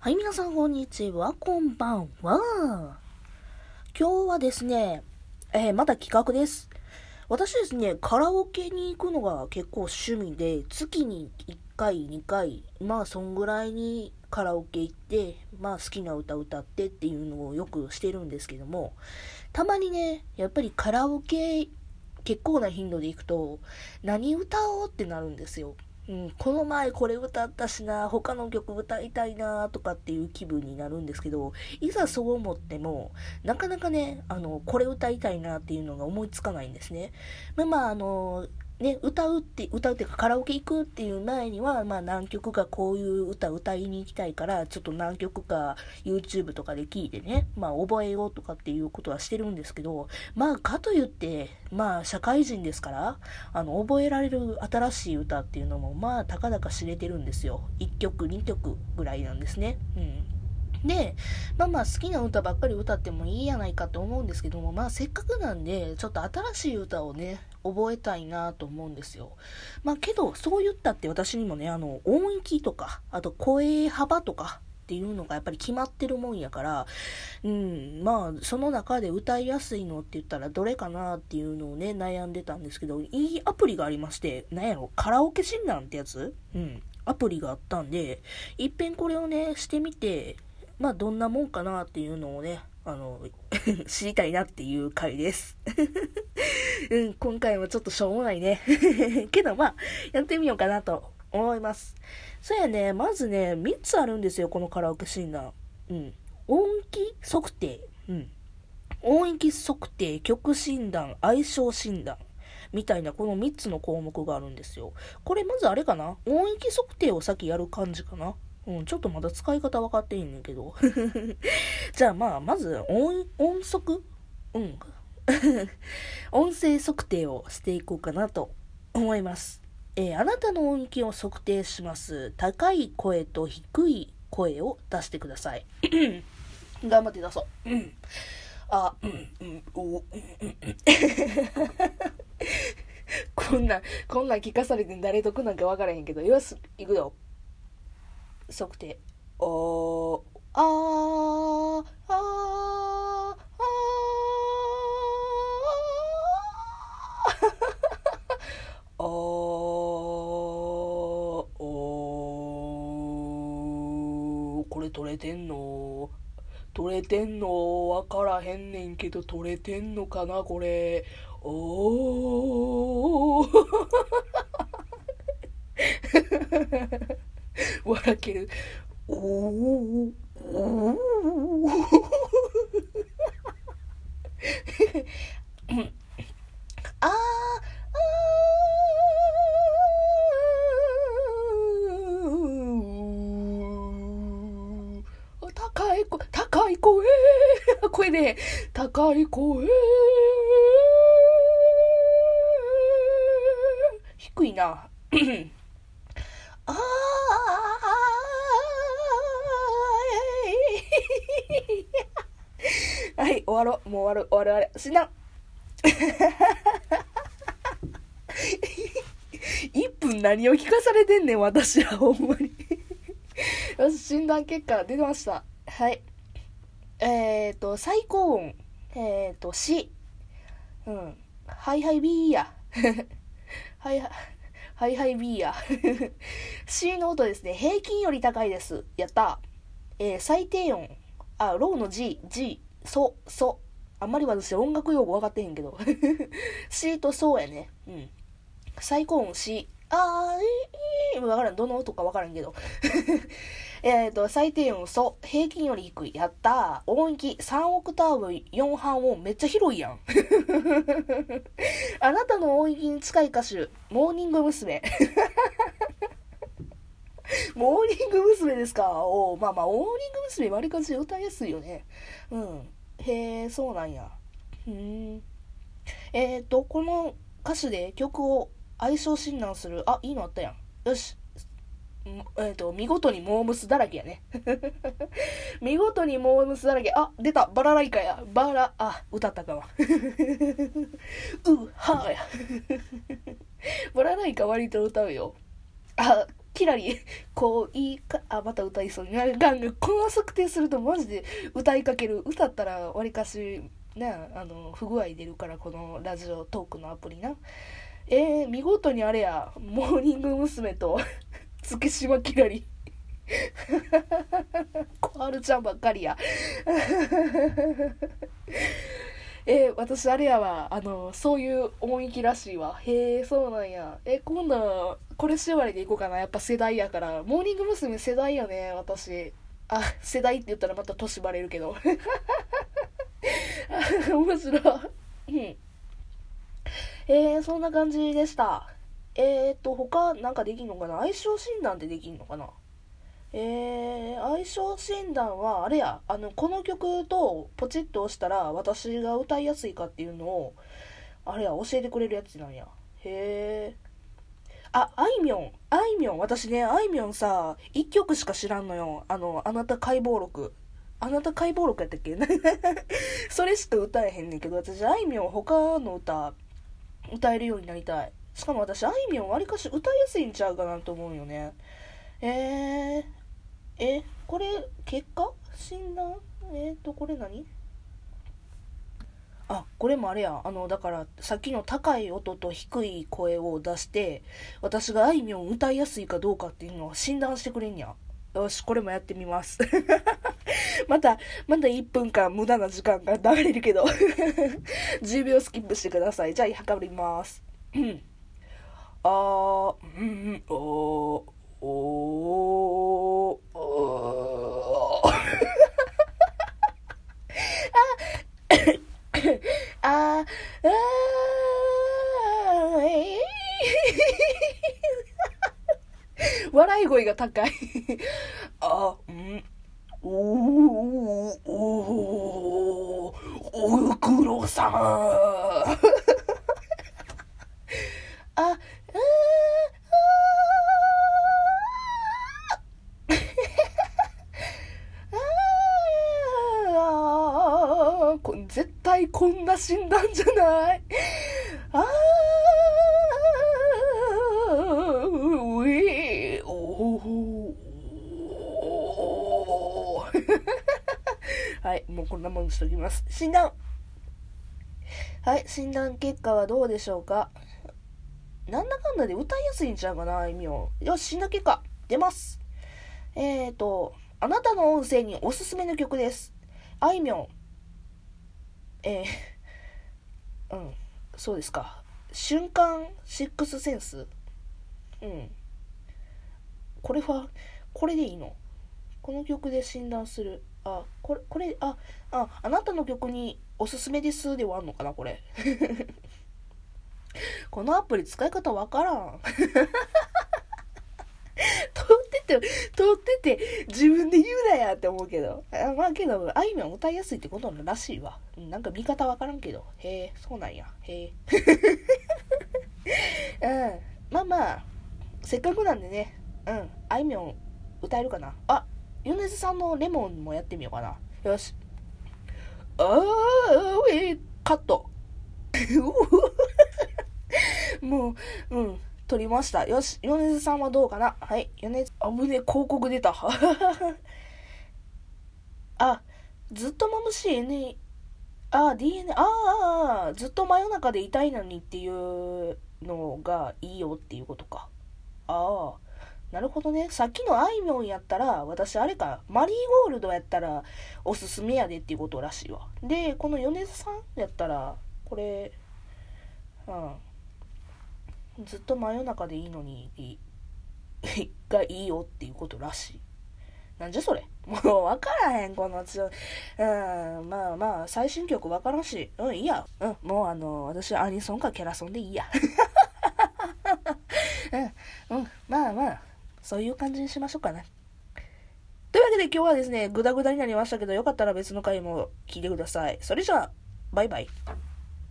はい、皆さん、こんにちは。こんばんは。今日はですね、えー、また企画です。私ですね、カラオケに行くのが結構趣味で、月に1回、2回、まあ、そんぐらいにカラオケ行って、まあ、好きな歌歌ってっていうのをよくしてるんですけども、たまにね、やっぱりカラオケ結構な頻度で行くと、何歌おうってなるんですよ。うん、この前これ歌ったしな、他の曲歌いたいなとかっていう気分になるんですけど、いざそう思っても、なかなかね、あの、これ歌いたいなっていうのが思いつかないんですね。まあまあ、あの、ね、歌うって、歌うっていうかカラオケ行くっていう前には、まあ何曲かこういう歌歌いに行きたいから、ちょっと何曲か YouTube とかで聞いてね、まあ覚えようとかっていうことはしてるんですけど、まあかといって、まあ社会人ですから、あの、覚えられる新しい歌っていうのも、まあたかだか知れてるんですよ。1曲、2曲ぐらいなんですね。うん。で、まあまあ好きな歌ばっかり歌ってもいいやないかと思うんですけども、まあせっかくなんで、ちょっと新しい歌をね、覚えたいなと思うんですよ。まあけど、そう言ったって私にもね、あの、音域とか、あと声幅とか、っていうのがやっぱり決まってるもんやから、うん、まあ、その中で歌いやすいのって言ったらどれかなっていうのをね、悩んでたんですけど、いいアプリがありまして、なんやろ、カラオケ診断ってやつ？うん、アプリがあったんで、いっぺんこれをね、してみて、まあ、どんなもんかなっていうのをね、あの、知りたいなっていう回です。うん、今回もちょっとしょうもないね。けどまあ、やってみようかなと思います。そうやね、まずね、3つあるんですよ、このカラオケ診断。うん。音域測定。うん。音域測定、曲診断、相性診断。みたいな、この3つの項目があるんですよ。これまずあれかな？音域測定を先やる感じかな？うん、ちょっとまだ使い方分かっていいねんけど。じゃあまあ、まず音、音速？うん。音声測定をしていこうかなと思います。えーあなたの音域を測定します。高い声と低い声を出してください。頑張って出そう。うん。あ、うん、うん、お、うん、うん、こんな、こんなん聞かされて誰得なんか分からへんけど、よし、いくよ。測定。おー、あー、あー、あー、おー、これ取れてんの？取れてんの？わからへんねんけど取れてんのかなこれ。おー。笑ける。おー。おー。あー。あー高い声、高い声、声で、高い声、低いな。あーはい、終わろう。もう終わる、終わる、終わる。死なん。1分何を聞かされてんねん、私は、ほんまに。よし、診断結果出てました。はい。えっ、ー、と、最高音。えっ、ー、と、C。うん。ハイハイ B や。はいはい。はいはい B や。C の音ですね。平均より高いです。やった。えー、最低音。あ、ローの G、G、ソ、ソ。あんまり私音楽用語分かってへんけど。C とソやね。うん。最高音 C。あー、いい、わからん。どの音かわからんけど。えっと、最低音ソ。平均より低い。やったー。音域3オクターブ4半音。めっちゃ広いやん。あなたの音域に近い歌手、モーニング娘。モーニング娘。ですか？おまあまあ、モーニング娘。わりかし歌いやすいよね。うん。へえ、そうなんや。うん。えっ、ー、と、この歌手で曲を相性診断する。あ、いいのあったやん。よし。えっ、ー、と、見事にモームスだらけやね。見事にモームスだらけ。あ、出た。バラライカや。バラ、あ、歌ったかわ。うはや。バラライカ割と歌うよ。あ、キラリ、こう、いいか、あ、また歌いそうになる。ガンガン、この測定するとマジで歌いかける。歌ったら、わりかし、な、あの、不具合出るから、このラジオトークのアプリな。えー、見事にあれや、モーニング娘。と、月島キラリ。小春ちゃんばっかりや。えー、私あれやわ、あの、そういう音域らしいわ。へえ、そうなんや。え、今度、これ縛りでいこうかな。やっぱ世代やから。モーニング娘。世代よね、私。あ、世代って言ったらまた年バレるけど。面白い。うん。えー、そんな感じでした。えーと、他なんかできんのかな？相性診断ってできんのかな？えー、相性診断は、あれや、あの、この曲とポチッと押したら私が歌いやすいかっていうのを、あれや、教えてくれるやつなんや。へえ。あ、あいみょん。あいみょん。私ね、あいみょんさ、一曲しか知らんのよ。あの、あなた解剖録。あなた解剖録やったっけ？それしか歌えへんねんけど、私、あいみょん他の歌、歌えるようになりたい。しかも私、あいみょんわりかし歌いやすいんちゃうかなと思うよね。えー、え、これ、結果？診断？えっ、ー、と、これ何？あ、これもあれや。あの、だから、さっきの高い音と低い声を出して、私があいみょん歌いやすいかどうかっていうのを診断してくれんや。よし、これもやってみます。また、また1分間無駄な時間が流れるけど 10秒スキップしてください。じゃあ、測ります。うん。あー、うん、おー、お、おー。あ、あ、あ、笑い声が高いあ、うん。おー、おー、おふくろさん。こんな診断じゃない。あー、うい、お はい、もうこんなもんしときます。診断はい、診断結果はどうでしょうかなんだかんだで歌いやすいんちゃうかな、意味を。よし、診断結果、出ます。えーと、あなたの音声におすすめの曲です。あいみょん、えー、うん、そうですか。瞬間シックスセンスうん。これは、これでいいの？この曲で診断する。あ、これ、これ、あ、あ、あなたの曲におすすめですで終わんのかな、これ？このアプリ使い方わからん。って、通ってて、自分で言うなやって思うけど。あまあけど、あいみょん歌いやすいってことらしいわ。なんか見方わからんけど。へえ、そうなんや。へえ。うん。まあまあ、せっかくなんでね、うん。あいみょん歌えるかな。あ、米津さんのレモンもやってみようかな。よし。あー、えカット。もう、うん。撮りました。よし、米津さんはどうかな？はい、米津、あぶね、広告出た。あ、ずっとマムシ N、あ、DNA、ああ、ずっと真夜中で痛いのにっていうのがいいよっていうことか。ああ、なるほどね。さっきのあいみょんやったら、私あれか、マリーゴールドやったらおすすめやでっていうことらしいわ。で、この米津さんやったら、これ、うん。ずっと真夜中でいいのに、がいいよっていうことらしい。なんじゃそれ？もう分からへん、このつ、うん、まあまあ、最新曲分からんし、うん、いいや。うん、もうあの、私アニソンかキャラソンでいいや。うん、うん、まあまあ、そういう感じにしましょうかね。というわけで今日はですね、グダグダになりましたけど、よかったら別の回も聞いてください。それじゃあ、バイバイ。